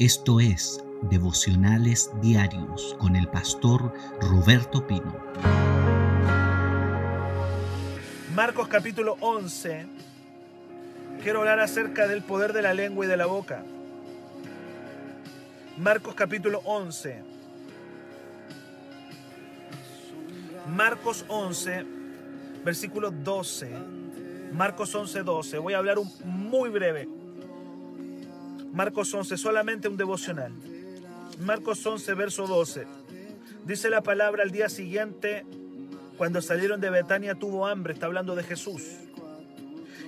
Esto es Devocionales Diarios con el pastor Roberto Pino. Marcos capítulo 11. Quiero hablar acerca del poder de la lengua y de la boca. Marcos capítulo 11. Marcos 11, versículo 12. Marcos 11, 12. Voy a hablar un, muy breve. Marcos 11, solamente un devocional. Marcos 11, verso 12. Dice la palabra al día siguiente, cuando salieron de Betania tuvo hambre, está hablando de Jesús.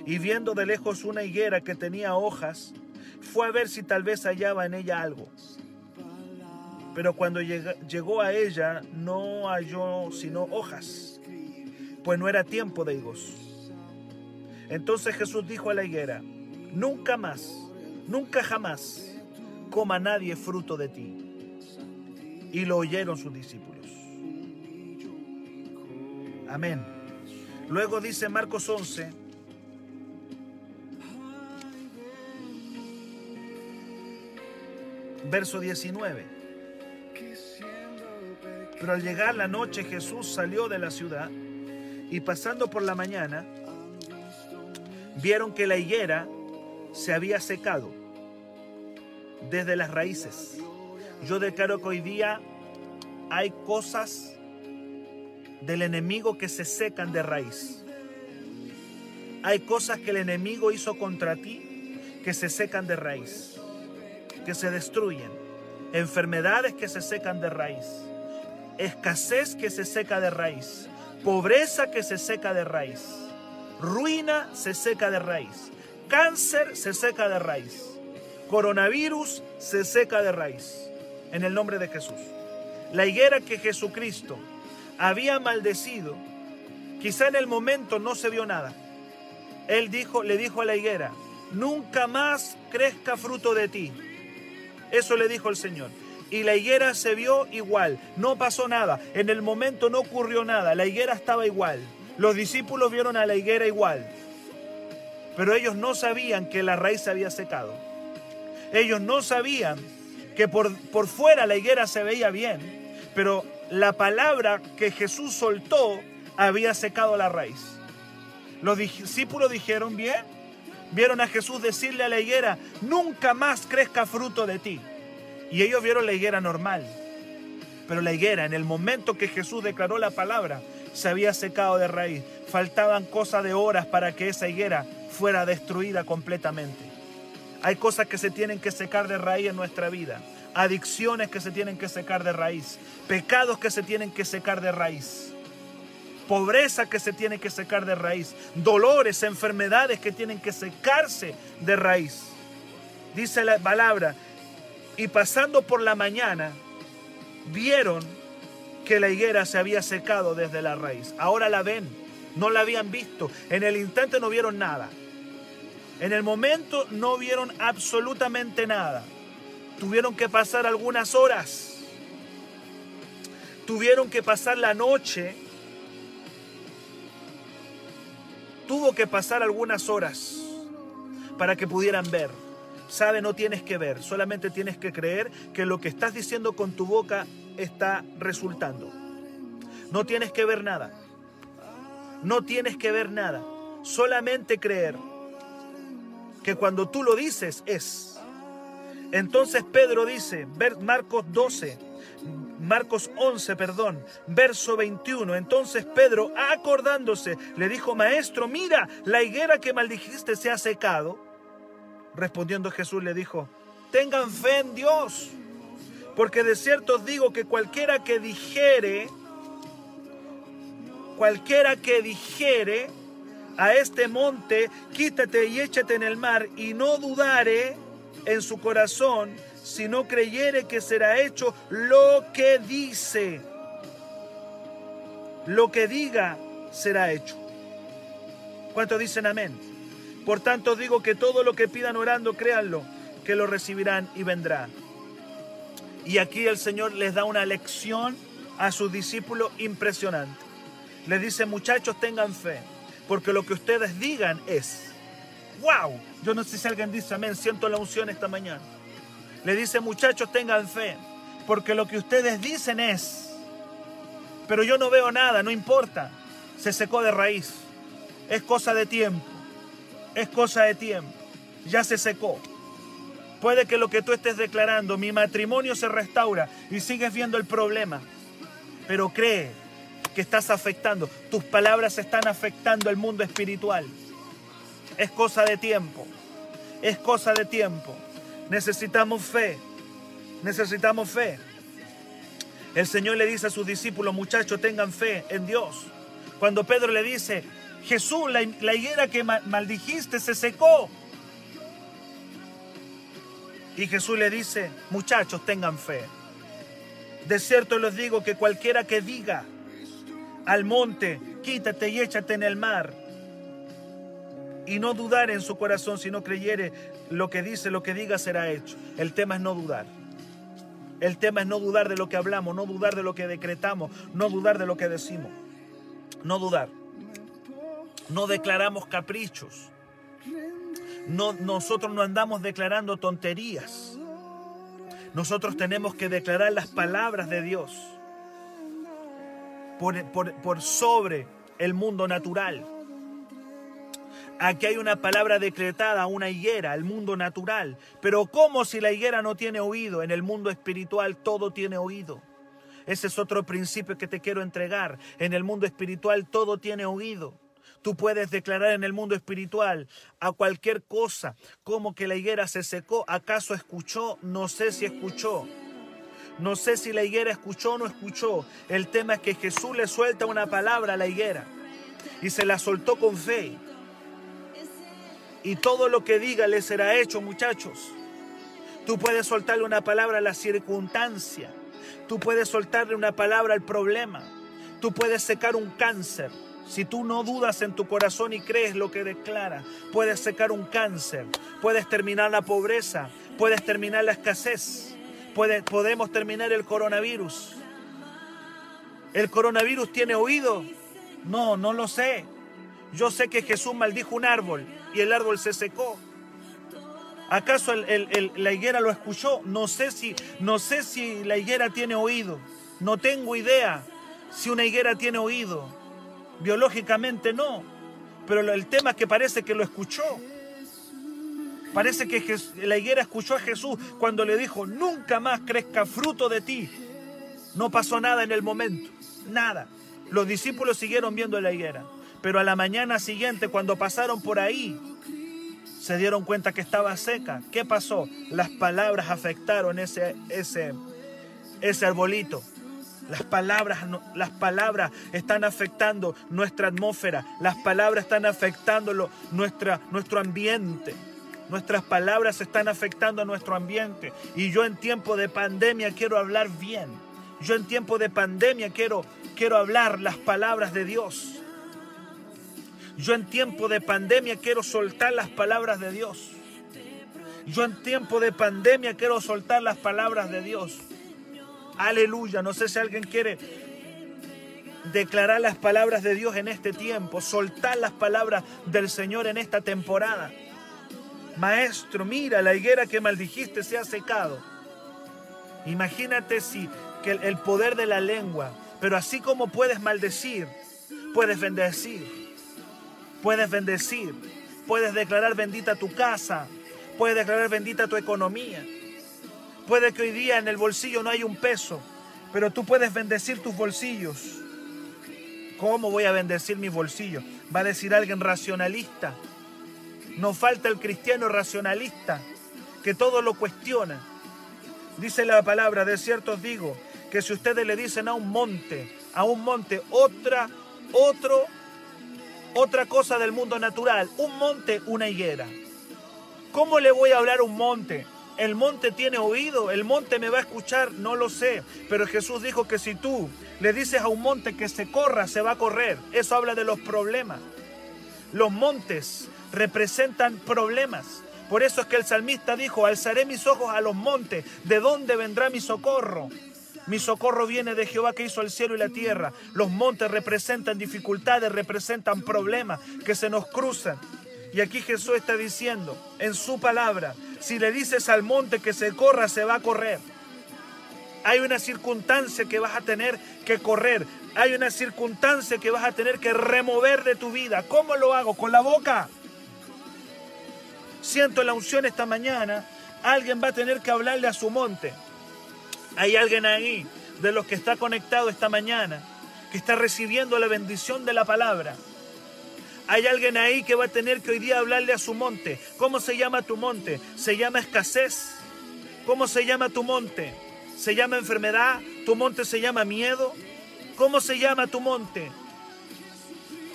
Y viendo de lejos una higuera que tenía hojas, fue a ver si tal vez hallaba en ella algo. Pero cuando llegó a ella no halló sino hojas, pues no era tiempo de higos. Entonces Jesús dijo a la higuera, nunca más Nunca jamás coma nadie fruto de ti. Y lo oyeron sus discípulos. Amén. Luego dice Marcos 11, verso 19. Pero al llegar la noche Jesús salió de la ciudad y pasando por la mañana, vieron que la higuera se había secado desde las raíces. Yo declaro que hoy día hay cosas del enemigo que se secan de raíz. Hay cosas que el enemigo hizo contra ti que se secan de raíz, que se destruyen. Enfermedades que se secan de raíz. Escasez que se seca de raíz. Pobreza que se seca de raíz. Ruina se seca de raíz. Cáncer se seca de raíz. Coronavirus se seca de raíz. En el nombre de Jesús. La higuera que Jesucristo había maldecido, quizá en el momento no se vio nada. Él dijo, le dijo a la higuera, nunca más crezca fruto de ti. Eso le dijo el Señor. Y la higuera se vio igual, no pasó nada, en el momento no ocurrió nada, la higuera estaba igual. Los discípulos vieron a la higuera igual pero ellos no sabían que la raíz se había secado. Ellos no sabían que por, por fuera la higuera se veía bien, pero la palabra que Jesús soltó había secado la raíz. Los discípulos dijeron, bien, vieron a Jesús decirle a la higuera, nunca más crezca fruto de ti. Y ellos vieron la higuera normal. Pero la higuera, en el momento que Jesús declaró la palabra, se había secado de raíz. Faltaban cosas de horas para que esa higuera fuera destruida completamente. Hay cosas que se tienen que secar de raíz en nuestra vida. Adicciones que se tienen que secar de raíz. Pecados que se tienen que secar de raíz. Pobreza que se tiene que secar de raíz. Dolores, enfermedades que tienen que secarse de raíz. Dice la palabra, y pasando por la mañana, vieron que la higuera se había secado desde la raíz. Ahora la ven, no la habían visto. En el instante no vieron nada. En el momento no vieron absolutamente nada. Tuvieron que pasar algunas horas. Tuvieron que pasar la noche. Tuvo que pasar algunas horas para que pudieran ver. Sabe, no tienes que ver, solamente tienes que creer que lo que estás diciendo con tu boca está resultando. No tienes que ver nada. No tienes que ver nada. Solamente creer que cuando tú lo dices es. Entonces Pedro dice, Marcos 12, Marcos 11, perdón, verso 21. Entonces Pedro, acordándose, le dijo, Maestro, mira, la higuera que maldijiste se ha secado. Respondiendo Jesús le dijo, tengan fe en Dios, porque de cierto os digo que cualquiera que dijere, cualquiera que dijere a este monte, quítate y échate en el mar, y no dudare en su corazón, si no creyere que será hecho lo que dice. Lo que diga será hecho. ¿Cuántos dicen amén? Por tanto digo que todo lo que pidan orando, créanlo, que lo recibirán y vendrá. Y aquí el Señor les da una lección a sus discípulos impresionante. Les dice, muchachos, tengan fe, porque lo que ustedes digan es, wow, yo no sé si alguien dice amén, siento la unción esta mañana. Le dice, muchachos, tengan fe, porque lo que ustedes dicen es, pero yo no veo nada, no importa, se secó de raíz. Es cosa de tiempo, es cosa de tiempo, ya se secó. Puede que lo que tú estés declarando, mi matrimonio se restaura y sigues viendo el problema, pero cree que estás afectando, tus palabras están afectando el mundo espiritual. Es cosa de tiempo, es cosa de tiempo. Necesitamos fe, necesitamos fe. El Señor le dice a sus discípulos, muchachos, tengan fe en Dios. Cuando Pedro le dice, Jesús, la, higuera que maldijiste se secó. Y Jesús le dice, muchachos, tengan fe. De cierto les digo que cualquiera que diga al monte, quítate y échate en el mar, y no dudar en su corazón, si no creyere lo que dice, lo que diga será hecho. El tema es no dudar. El tema es no dudar de lo que hablamos, no dudar de lo que decretamos, no dudar de lo que decimos. No dudar. No declaramos caprichos. No, nosotros no andamos declarando tonterías. Nosotros tenemos que declarar las palabras de Dios por, sobre el mundo natural. Aquí hay una palabra decretada, una higuera, el mundo natural. Pero ¿cómo si la higuera no tiene oído? En el mundo espiritual todo tiene oído. Ese es otro principio que te quiero entregar. En el mundo espiritual todo tiene oído. Tú puedes declarar en el mundo espiritual a cualquier cosa, como que la higuera se secó, ¿acaso escuchó? No sé si escuchó. No sé si la higuera escuchó o no escuchó. El tema es que Jesús le suelta una palabra a la higuera y se la soltó con fe y todo lo que diga le será hecho, muchachos. Tú puedes soltarle una palabra a la circunstancia. Tú puedes soltarle una palabra al problema. Tú puedes secar un cáncer. Si tú no dudas en tu corazón y crees lo que declara, puedes secar un cáncer, puedes terminar la pobreza, puedes terminar la escasez, podemos terminar el coronavirus. ¿El coronavirus tiene oído? No, no lo sé. Yo sé que Jesús maldijo un árbol y el árbol se secó. ¿Acaso la higuera lo escuchó? No sé, si, no sé si la higuera tiene oído. No tengo idea si una higuera tiene oído. Biológicamente no. Pero el tema es que parece que lo escuchó. Parece que la higuera escuchó a Jesús cuando le dijo, nunca más crezca fruto de ti. No pasó nada en el momento. Nada. Los discípulos siguieron viendo la higuera. Pero a la mañana siguiente, cuando pasaron por ahí, se dieron cuenta que estaba seca. ¿Qué pasó? Las palabras afectaron ese, ese, ese arbolito. Las palabras, las palabras están afectando nuestra atmósfera. Las palabras están afectando nuestra, nuestro ambiente. Nuestras palabras están afectando a nuestro ambiente. Y yo en tiempo de pandemia quiero hablar bien. Yo en tiempo de pandemia quiero, quiero hablar las palabras de Dios. Yo en tiempo de pandemia quiero soltar las palabras de Dios. Yo en tiempo de pandemia quiero soltar las palabras de Dios. Aleluya. No sé si alguien quiere declarar las palabras de Dios en este tiempo, soltar las palabras del Señor en esta temporada. Maestro, mira, la higuera que maldijiste se ha secado. Imagínate si que el poder de la lengua, pero así como puedes maldecir, puedes bendecir puedes bendecir, puedes declarar bendita tu casa, puedes declarar bendita tu economía. Puede que hoy día en el bolsillo no hay un peso, pero tú puedes bendecir tus bolsillos. ¿Cómo voy a bendecir mis bolsillos? Va a decir alguien racionalista. Nos falta el cristiano racionalista, que todo lo cuestiona. Dice la palabra, de cierto os digo, que si ustedes le dicen a un monte, a un monte, otra, otro otra cosa del mundo natural, un monte, una higuera. ¿Cómo le voy a hablar a un monte? ¿El monte tiene oído? ¿El monte me va a escuchar? No lo sé. Pero Jesús dijo que si tú le dices a un monte que se corra, se va a correr. Eso habla de los problemas. Los montes representan problemas. Por eso es que el salmista dijo, alzaré mis ojos a los montes. ¿De dónde vendrá mi socorro? Mi socorro viene de Jehová que hizo el cielo y la tierra. Los montes representan dificultades, representan problemas que se nos cruzan. Y aquí Jesús está diciendo en su palabra, si le dices al monte que se corra, se va a correr. Hay una circunstancia que vas a tener que correr. Hay una circunstancia que vas a tener que remover de tu vida. ¿Cómo lo hago? Con la boca. Siento la unción esta mañana. Alguien va a tener que hablarle a su monte. Hay alguien ahí de los que está conectado esta mañana, que está recibiendo la bendición de la palabra. Hay alguien ahí que va a tener que hoy día hablarle a su monte. ¿Cómo se llama tu monte? Se llama escasez. ¿Cómo se llama tu monte? ¿Se llama enfermedad? ¿Tu monte se llama miedo? ¿Cómo se llama tu monte?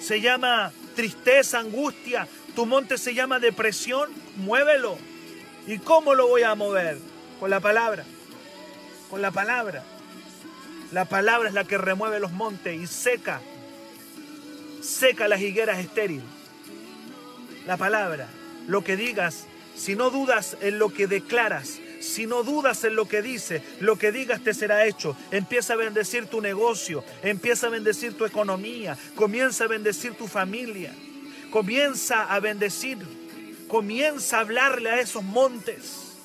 ¿Se llama tristeza, angustia? ¿Tu monte se llama depresión? Muévelo. ¿Y cómo lo voy a mover? Con la palabra. Con la palabra. La palabra es la que remueve los montes y seca seca las higueras estériles. La palabra, lo que digas, si no dudas en lo que declaras, si no dudas en lo que dice, lo que digas te será hecho. Empieza a bendecir tu negocio, empieza a bendecir tu economía, comienza a bendecir tu familia, comienza a bendecir, comienza a hablarle a esos montes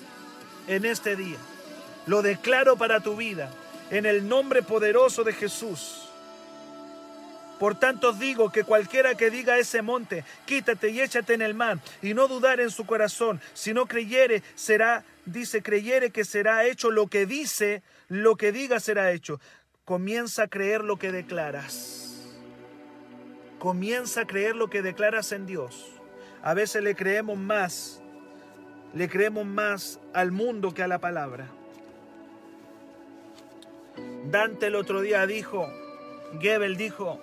en este día. Lo declaro para tu vida en el nombre poderoso de Jesús. Por tanto digo que cualquiera que diga a ese monte, quítate y échate en el mar, y no dudar en su corazón, si no creyere, será, dice, creyere que será hecho lo que dice, lo que diga será hecho. Comienza a creer lo que declaras. Comienza a creer lo que declaras en Dios. A veces le creemos más, le creemos más al mundo que a la palabra. Dante el otro día dijo, Gebel dijo,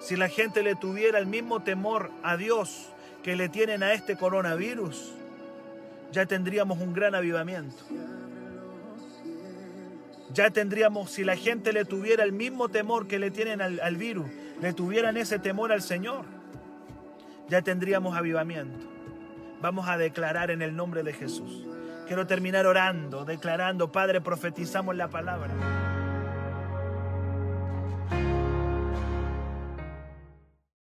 si la gente le tuviera el mismo temor a Dios que le tienen a este coronavirus, ya tendríamos un gran avivamiento. Ya tendríamos, si la gente le tuviera el mismo temor que le tienen al, virus, le tuvieran ese temor al Señor, ya tendríamos avivamiento. Vamos a declarar en el nombre de Jesús. Quiero terminar orando, declarando, Padre, profetizamos la palabra.